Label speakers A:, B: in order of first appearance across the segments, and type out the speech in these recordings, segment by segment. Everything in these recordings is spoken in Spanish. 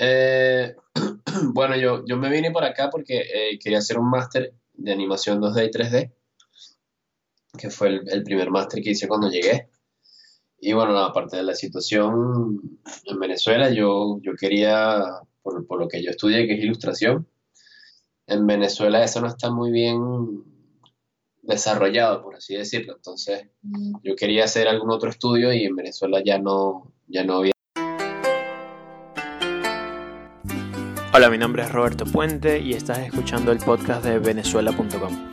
A: Eh, bueno, yo, yo me vine por acá porque eh, quería hacer un máster de animación 2D y 3D, que fue el, el primer máster que hice cuando llegué. Y bueno, aparte de la situación en Venezuela, yo, yo quería, por, por lo que yo estudié, que es ilustración, en Venezuela eso no está muy bien desarrollado, por así decirlo. Entonces, yo quería hacer algún otro estudio y en Venezuela ya no, ya no había.
B: Hola, mi nombre es Roberto Puente y estás escuchando el podcast de venezuela.com.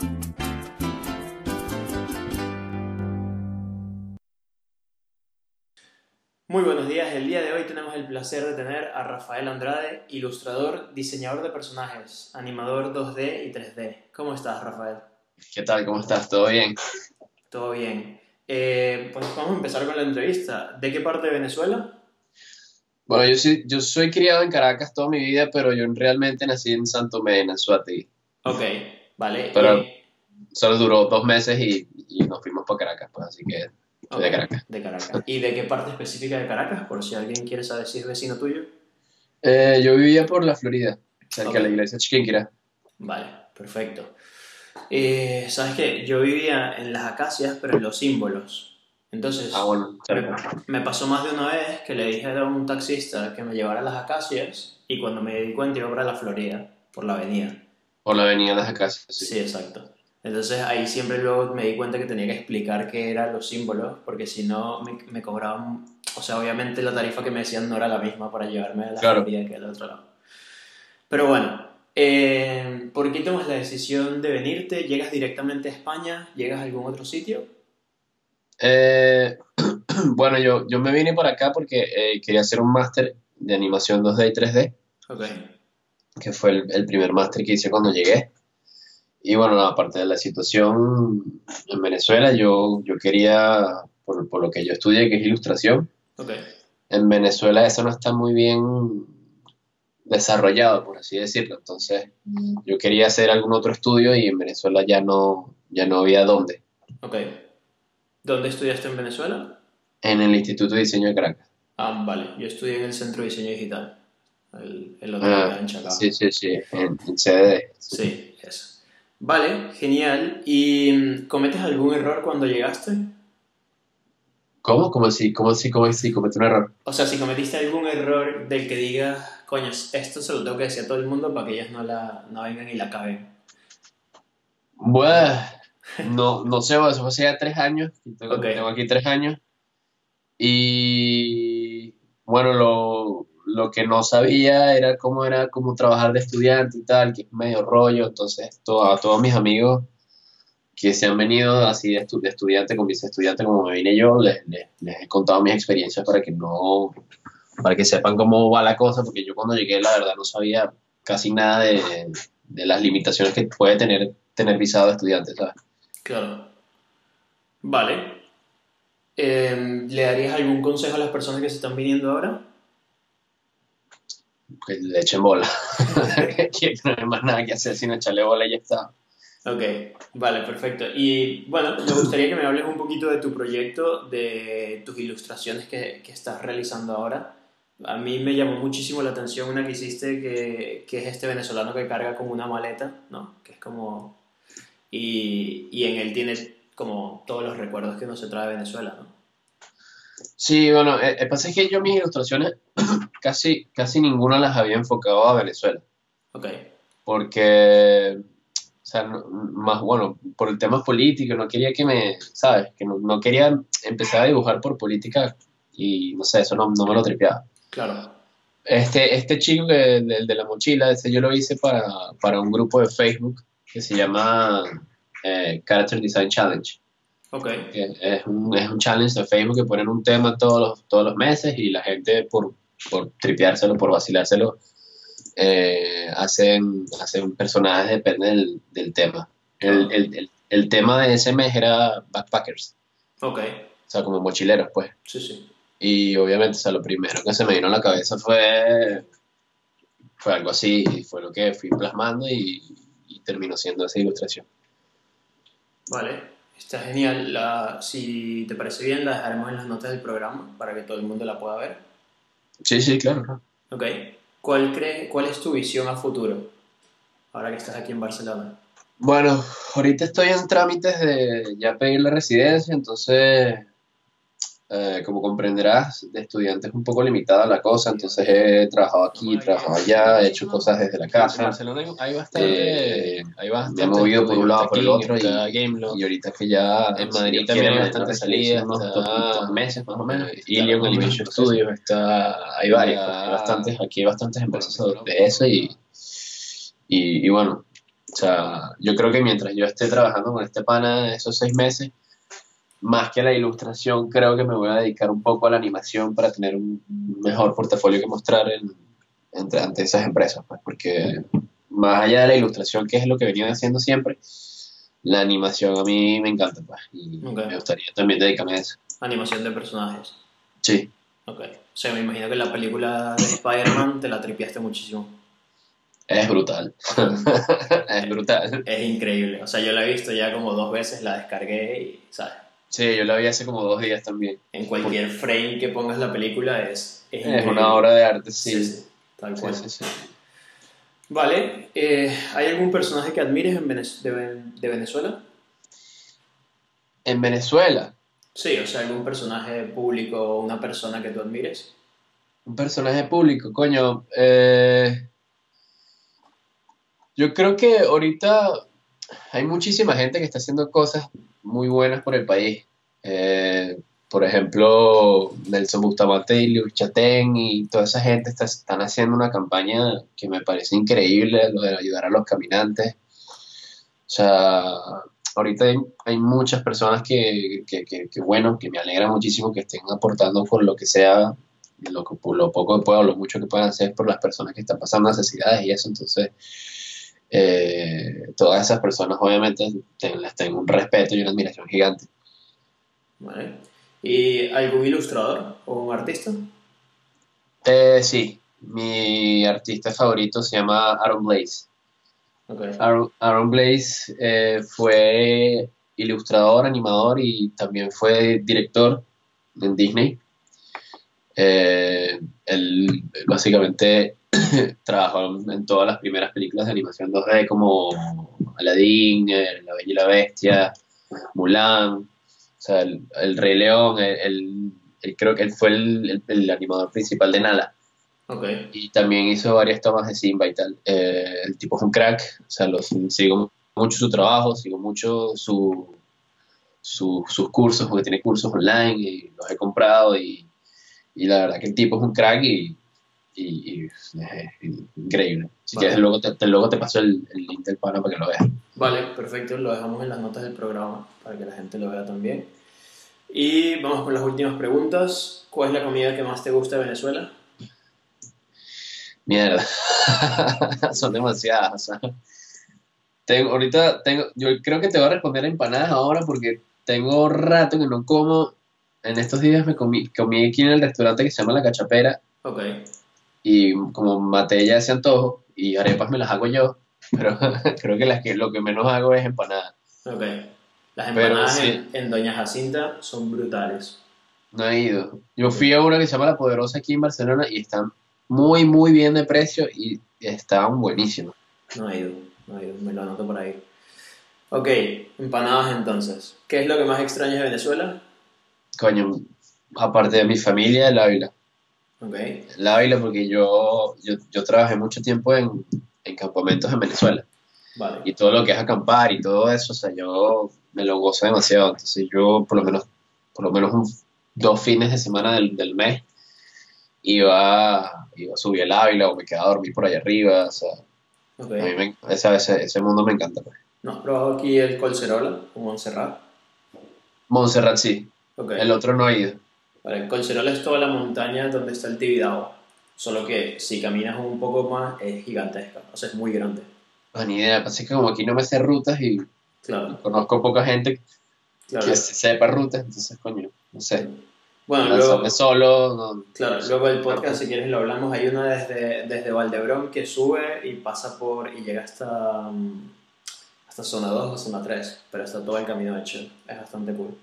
B: Muy buenos días, el día de hoy tenemos el placer de tener a Rafael Andrade, ilustrador, diseñador de personajes, animador 2D y 3D. ¿Cómo estás, Rafael?
A: ¿Qué tal? ¿Cómo estás? ¿Todo bien?
B: Todo bien. Eh, pues vamos a empezar con la entrevista. ¿De qué parte de Venezuela?
A: Bueno, yo soy, yo soy criado en Caracas toda mi vida, pero yo realmente nací en Santo Tomé, en Anzoátegui.
B: Ok, vale.
A: Pero-
B: Eh,
A: Solo duró dos meses y, y nos fuimos para Caracas, pues así que soy de Caracas.
B: De Caracas. ¿Y de qué parte específica de Caracas? Por si alguien quiere saber si es vecino tuyo.
A: Eh, yo vivía por la Florida, cerca de la iglesia Chiquinquirá.
B: Vale, perfecto. Eh, ¿Sabes qué? Yo vivía en las acacias, pero en los símbolos. Entonces,
A: Ah, bueno,
B: me, me pasó más de una vez que le dije a un taxista que me llevara a las acacias y cuando me di cuenta iba para la Florida, por la avenida.
A: Por la avenida de las Acacias, sí.
B: Sí, exacto. Entonces ahí siempre luego me di cuenta que tenía que explicar qué eran los símbolos, porque si no me, me cobraban, o sea, obviamente la tarifa que me decían no era la misma para llevarme a la
A: Claro.
B: Florida que al otro lado. Pero bueno, eh, ¿por qué tomas la decisión de venirte? ¿Llegas directamente a España? ¿Llegas a algún otro sitio?
A: Eh, bueno, yo, yo me vine por acá porque eh, quería hacer un máster de animación 2D y 3D,
B: Ok,
A: que fue el, el primer máster que hice cuando llegué. Y bueno, aparte de la situación en Venezuela, yo, yo quería, por, por lo que yo estudié, que es ilustración, en Venezuela eso no está muy bien desarrollado, por así decirlo. Entonces, yo quería hacer algún otro estudio y en Venezuela ya no, ya no había dónde.
B: ¿Dónde estudiaste en Venezuela?
A: En el Instituto de Diseño de Caracas.
B: Ah, vale, yo estudié en el Centro de Diseño Digital, el, el otro
A: Ah,
B: en Chacao.
A: sí, sí, sí, en, en CDD.
B: Sí, eso. Vale, genial. ¿Y mm, cometes algún error cuando llegaste?
A: ¿Cómo? ¿Cómo así? ¿Cómo así? ¿Cómo así? Cometí un error.
B: O sea, si cometiste algún error del que digas, coño, esto se lo tengo que decir a todo el mundo para que ellas no, la, no vengan y la caben.
A: Bueno, no, no sé, eso fue hace ya tres años. Tengo, aquí tres años. Y bueno, lo, lo que no sabía era cómo era como trabajar de estudiante y tal, que es medio rollo. Entonces, to- a todos mis amigos que se han venido así de, estu- de estudiante con mis estudiantes como me vine yo, les, les- les he contado mis experiencias para que no, para que sepan cómo va la cosa, porque yo cuando llegué la verdad no sabía casi nada de, de las limitaciones que puede tener tener visado de estudiante, ¿sabes?
B: Claro. Vale. Em, ¿Le darías algún consejo a las personas que se están viniendo ahora?
A: Que le echen bola. no hay más nada que hacer sino echarle bola y ya está.
B: Ok, vale, perfecto. Y bueno, me gustaría que me hables un poquito de tu proyecto, de tus ilustraciones que, que estás realizando ahora. A mí me llamó muchísimo la atención una que hiciste que, que es este venezolano que carga como una maleta, ¿no? Que es como... Y, y en él tiene como todos los recuerdos que uno se trae de Venezuela, ¿no?
A: Sí, bueno, eh, el pasa es que yo mis ilustraciones casi, casi ninguna las había enfocado a Venezuela.
B: Ok,
A: Porque, o sea, no- más bueno, por el tema político, no quería que me, ¿sabes? Que no, no quería empezar a dibujar por política y no sé, eso no, no me lo tripeaba.
B: claro.
A: Este, este chico, que, el, el de la mochila, ese yo lo hice para, para un grupo de Facebook que se llama eh, Character Design Challenge.
B: Ok,
A: que es un, es un challenge de Facebook que ponen un tema todos los, todos los meses y la gente por, por tripeárselo, por vacilárselo, eh, hacen, hacen personajes, depende del, del tema. El, el, el, el tema de ese mes era backpackers,
B: ok,
A: o sea, como mochileros, pues.
B: sí, sí.
A: Y obviamente, o sea, lo primero que se me vino a la cabeza fue, fue algo así, y fue lo que fui plasmando y, y terminó siendo esa ilustración.
B: Vale, está genial. La, si te parece bien, la dejaremos en las notas del programa para que todo el mundo la pueda ver.
A: Sí, sí, claro.
B: Ok. ¿cuál, cree, ¿cuál es tu visión a futuro? Ahora que estás aquí en Barcelona.
A: Bueno, ahorita estoy en trámites de ya pedir la residencia, entonces eh, como comprenderás, de estudiante es un poco limitada la cosa, entonces he trabajado aquí, he trabajado allá, he hecho cosas desde la casa.
C: En Barcelona hay, bastante.
A: Eh,
C: hay
A: Me
C: bastante.
A: he movido por un lado por el otro y, y ahorita que ya
C: En Madrid también hay bastante salidas,
A: unos dos, meses más o menos.
C: Eh, Ilion Animation Studios está.
A: Hay pues, hay bastantes, aquí hay bastantes empresas de eso y, y, y bueno, o sea, yo creo que mientras yo esté trabajando con este pana esos seis meses, más que a la ilustración, creo que me voy a dedicar un poco a la animación para tener un mejor portafolio que mostrar en, entre, ante esas empresas, pues, porque más allá de la ilustración, que es lo que venía haciendo siempre, la animación a mí me encanta, pues, y me gustaría también dedicarme a eso.
B: Animación de personajes.
A: Sí,
B: Ok. O sea, me imagino que la película de Spider-Man te la tripiaste muchísimo.
A: es brutal. es brutal.
B: Es increíble. O sea, yo la he visto ya como dos veces, la descargué y, ¿sabes?
A: Sí, yo la vi hace como dos días también.
B: En cualquier frame que pongas la película es, es,
A: Es una obra de arte,
B: Sí,
A: sí.
B: sí, tal cual.
A: sí.
B: Vale, eh, ¿hay algún personaje que admires en Venez- de, Ven- de Venezuela?
A: En Venezuela,
B: Sí, o sea, algún personaje público o una persona que tú admires.
A: un personaje público, coño. eh, yo creo que ahorita hay muchísima gente que está haciendo cosas muy buenas por el país. Eh, por ejemplo, Nelson Bustamante y Luis Chatén y toda esa gente está- están haciendo una campaña que me parece increíble, lo de ayudar a los caminantes. O sea, ahorita hay, muchas personas que, que, que, que, bueno, que me alegra muchísimo que estén aportando con lo que sea, lo, por lo poco que puedan, lo mucho que puedan hacer por las personas que están pasando necesidades y eso. Entonces, eh, todas esas personas obviamente ten- les tengo un respeto y una admiración gigante.
B: ¿Vale? ¿Y algún ilustrador o un artista?
A: Eh, sí, mi artista favorito se llama Aaron Blaze. Aaron Blaze eh, fue ilustrador, animador y también fue director en Disney. Eh, él básicamente trabajó en todas las primeras películas de animación 2D como Aladdin, La Bella y la Bestia, Mulan, o sea, el, el Rey León, el- creo que él fue el, el- el animador principal de Nala. Y también hizo varias tomas de Simba y tal. Eh, el tipo es un crack, o sea, lo, sigo mucho su trabajo, sigo mucho su, su- sus cursos, porque tiene cursos online y los he comprado y, y la verdad que el tipo es un crack y, y- y es increíble. Si
B: Vale.
A: quieres, luego te, te- luego te paso el, el link del pana para que lo veas.
B: Vale, perfecto. Lo dejamos en las notas del programa para que la gente lo vea también. Y vamos con las últimas preguntas. ¿Cuál es la comida que más te gusta de Venezuela?
A: Mierda, son demasiadas. o sea. Tengo, ahorita tengo, yo creo que te voy a responder empanadas ahora porque tengo rato que no como. En estos días me comí, comí aquí en el restaurante que se llama La Cachapera
B: Ok.
A: y como maté ya ese antojo y arepas me las hago yo, pero creo que, las que lo que menos hago es empanadas.
B: Ok. Las
A: Pero
B: empanadas
A: sí.
B: en, en Doña Jacinta son brutales.
A: No he ido. Yo fui a una que se llama La Poderosa aquí en Barcelona y están muy, muy bien de precio y estaban buenísimas.
B: No he ido, no he ido, me lo anoto por ahí. Ok, empanadas entonces. ¿Qué es lo que más extrañas de Venezuela?
A: Coño, aparte de mi familia, el Ávila.
B: Ok,
A: El Ávila porque yo, yo, yo trabajé mucho tiempo en, en campamentos en Venezuela
B: vale.
A: y todo lo que es acampar y todo eso, o sea, yo me lo gozo demasiado. Entonces yo por lo menos, por lo menos un- dos fines de semana del, del mes iba, iba a subir el Ávila o me quedaba a dormir por allá arriba. O sea,
B: Ok.
A: a mí me, ese, ese, ese mundo me encanta. Pues.
B: ¿No has probado aquí el Colcerola o Montserrat?
A: Montserrat sí,
B: Ok.
A: el otro no he ido.
B: Vale, el es toda la montaña donde está el Tibidabo. Solo que si caminas un poco más es gigantesca, o sea, es muy grande.
A: No, ni idea, pasa que como aquí no me sé rutas y
B: Claro,
A: conozco poca gente
B: claro.
A: que se sepa rutas, entonces coño, no sé.
B: Bueno, luego,
A: solo, no,
B: claro, luego el podcast, si quieres, lo hablamos. Hay una desde, desde Valdebrón que sube y pasa por y llega hasta, mm, hasta zona 2 o zona 3, pero está todo el camino hecho. Es bastante cool.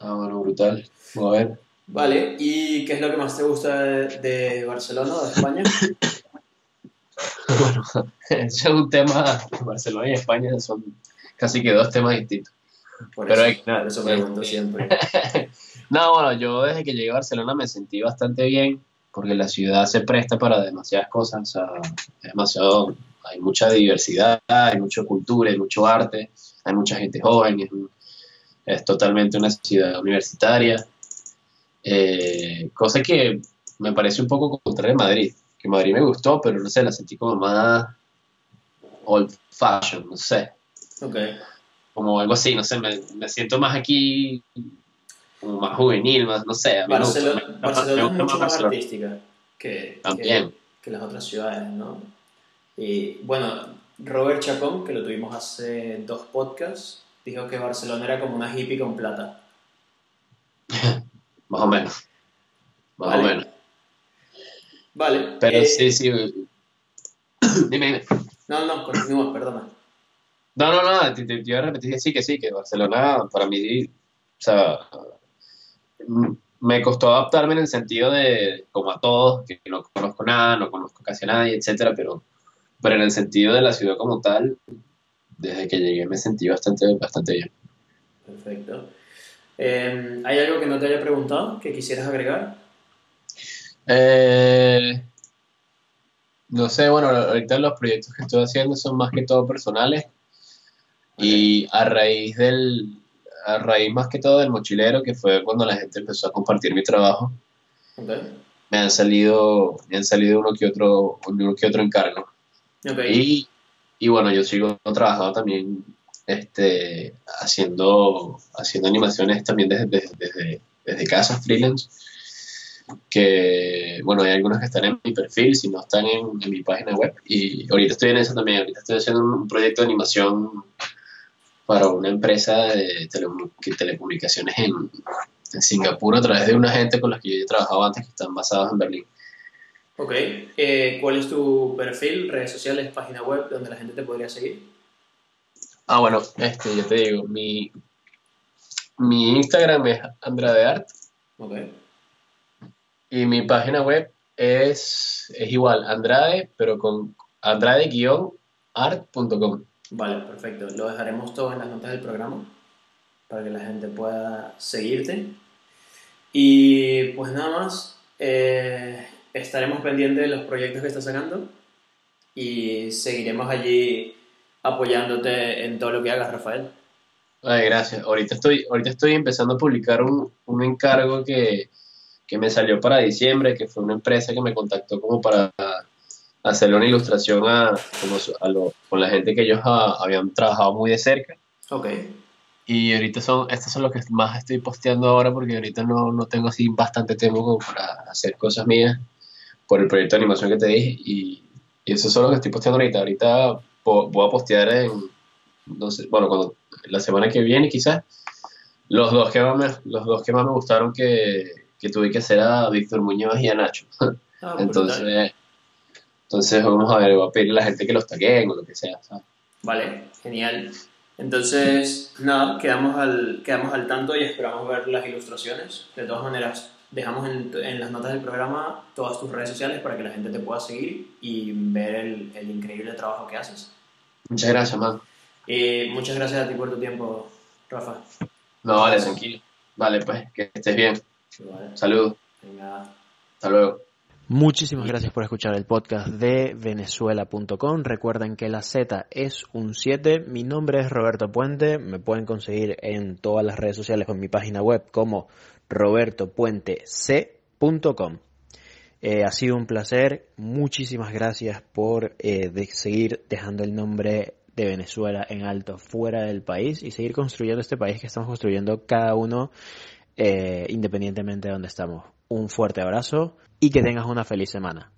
A: Ah, bueno, brutal. Vamos a ver.
B: Vale, ¿y qué es lo que más te gusta de, de Barcelona o de España?
A: Bueno, ese es un tema, Barcelona y España son casi que dos temas distintos.
B: Por
A: Pero
B: eso,
A: hay- nada,
B: eso pregunto
A: eh,
B: siempre.
A: No, bueno, yo desde que llegué a Barcelona me sentí bastante bien porque la ciudad se presta para demasiadas cosas, o sea, es demasiado, hay mucha diversidad, hay mucha cultura, hay mucho arte, hay mucha gente joven, es, un- es totalmente una ciudad universitaria, eh, cosa que me parece un poco contrario a Madrid, que Madrid me gustó, pero no sé, la sentí como más old fashion, no sé,
B: Ok.
A: como algo así, no sé, me, me siento más aquí, como más juvenil, más, no sé, a mí me gusta-
B: Barcelona,
A: me-
B: Barcelona es mucho más
A: Barcelona.
B: artística que, que,
A: También.
B: que las otras ciudades, ¿no? Y bueno, Robert Chacón, que lo tuvimos hace dos podcasts, dijo que Barcelona era como una hippie con plata.
A: Más o menos. Más
B: Vale.
A: o menos.
B: Vale.
A: Pero
B: eh,
A: sí, sí. dime, dime.
B: No, no, continúa, perdona.
A: No, no, no, te, te- te iba a repetir que sí, que sí, que Barcelona para mí, o sea, me costó adaptarme en el sentido de, como a todos, que no conozco nada, no conozco casi a nadie, etcétera, pero, pero en el sentido de la ciudad como tal, desde que llegué me sentí bastante, bastante bien.
B: Perfecto. Eh, ¿Hay algo que no te haya preguntado que quisieras agregar?
A: Eh, no sé, bueno, ahorita los proyectos que estoy haciendo son más que todo personales y a raíz del, a raíz más que todo del mochilero, que fue cuando la gente empezó a compartir mi trabajo,
B: Ok.
A: me han salido, me han salido uno que otro, uno que otro encargo.
B: Ok.
A: Y, y bueno, yo sigo trabajando también este, haciendo, haciendo animaciones también desde, desde, desde, desde casa, freelance. Que bueno, hay algunos que están en mi perfil, si no están en, mi página web. Y ahorita estoy en eso también. Ahorita estoy haciendo un, proyecto de animación para una empresa de telecomunicaciones en, en Singapur a través de una gente con la que yo he trabajado antes que están basados en Berlín.
B: Ok. Eh, ¿Cuál es tu perfil, redes sociales, página web donde la gente te podría seguir?
A: Ah, bueno, este, yo te digo, mi, mi Instagram es andradeart
B: Ok.
A: y mi página web es, es igual, Andrade, pero con andrade-art.com.
B: Vale, perfecto. Lo dejaremos todo en las notas del programa para que la gente pueda seguirte. Y pues nada más, eh, estaremos pendientes de los proyectos que estás sacando y seguiremos allí apoyándote en todo lo que hagas, Rafael.
A: Ay, gracias. Ahorita estoy, ahorita estoy empezando a publicar un, un encargo que, que me salió para diciembre, que fue una empresa que me contactó como para hacerle una ilustración a, como a lo- con la gente que ellos ah, habían trabajado muy de cerca.
B: Ok,
A: Y ahorita son, estos son los que más estoy posteando ahora porque ahorita no, no tengo así bastante tiempo como para hacer cosas mías por el proyecto de animación que te dije y, y esos son los que estoy posteando ahorita. Ahorita voy a postear en, no sé, bueno, cuando, la semana que viene quizás, los dos que más me, los dos que más me gustaron que, que tuve que hacer a Víctor Muñoz y a Nacho.
B: Ah, brutal.
A: Entonces, entonces vamos a ver, voy a pedirle a la gente que los taguen o lo que sea. ¿sabes?
B: Vale, genial. Entonces, nada, quedamos al, quedamos al tanto y esperamos ver las ilustraciones. De todas maneras, dejamos en, en las notas del programa todas tus redes sociales para que la gente te pueda seguir y ver el, el increíble trabajo que haces.
A: Muchas gracias, man.
B: Y muchas gracias a ti por tu tiempo, Rafa.
A: No, vale, tranquilo. Vale, pues, que estés bien.
B: Vale,
A: Saludos.
B: venga.
A: Hasta luego.
D: Muchísimas gracias por escuchar el podcast de venezuela.com. Recuerden que la Z es un 7. Mi nombre es Roberto Puente. Me pueden conseguir en todas las redes sociales o en mi página web como robertopuentec.com. Eh, ha sido un placer. Muchísimas gracias por eh, seguir dejando el nombre de Venezuela en alto fuera del país y seguir construyendo este país que estamos construyendo cada uno eh, independientemente de donde estamos. Un fuerte abrazo y que tengas una feliz semana.